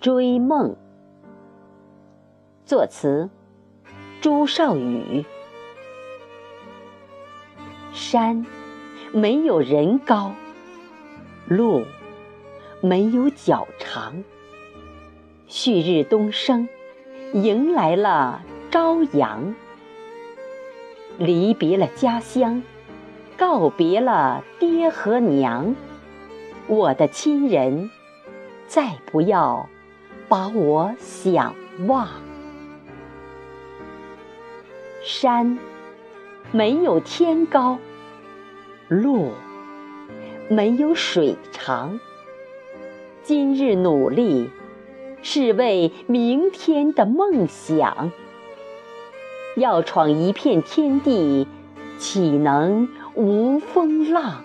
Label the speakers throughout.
Speaker 1: 追梦，作词朱少宇。山没有人高，路没有脚长。旭日东升，迎来了朝阳。离别了家乡，告别了爹和娘，我的亲人，再不要。把我想忘，山没有天高，路没有水长。今日努力是为明天的梦想，要闯一片天地，岂能无风浪？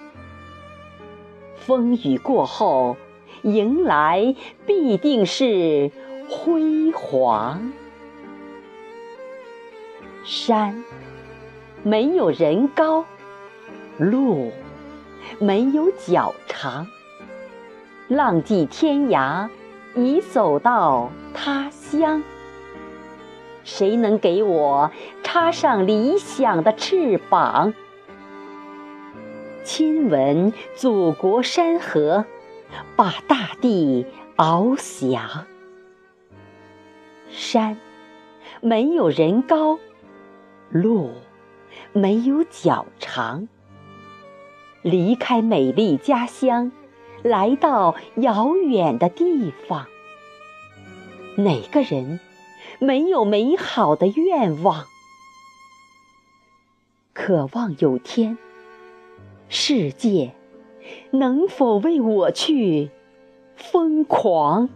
Speaker 1: 风雨过后。迎来必定是辉煌。山没有人高，路没有脚长。浪迹天涯，已走到他乡。谁能给我插上理想的翅膀，亲吻祖国山河？把大地翱翔，山没有人高，路没有脚长。离开美丽家乡，来到遥远的地方，哪个人没有美好的愿望？渴望有天，世界。能否为我去疯狂？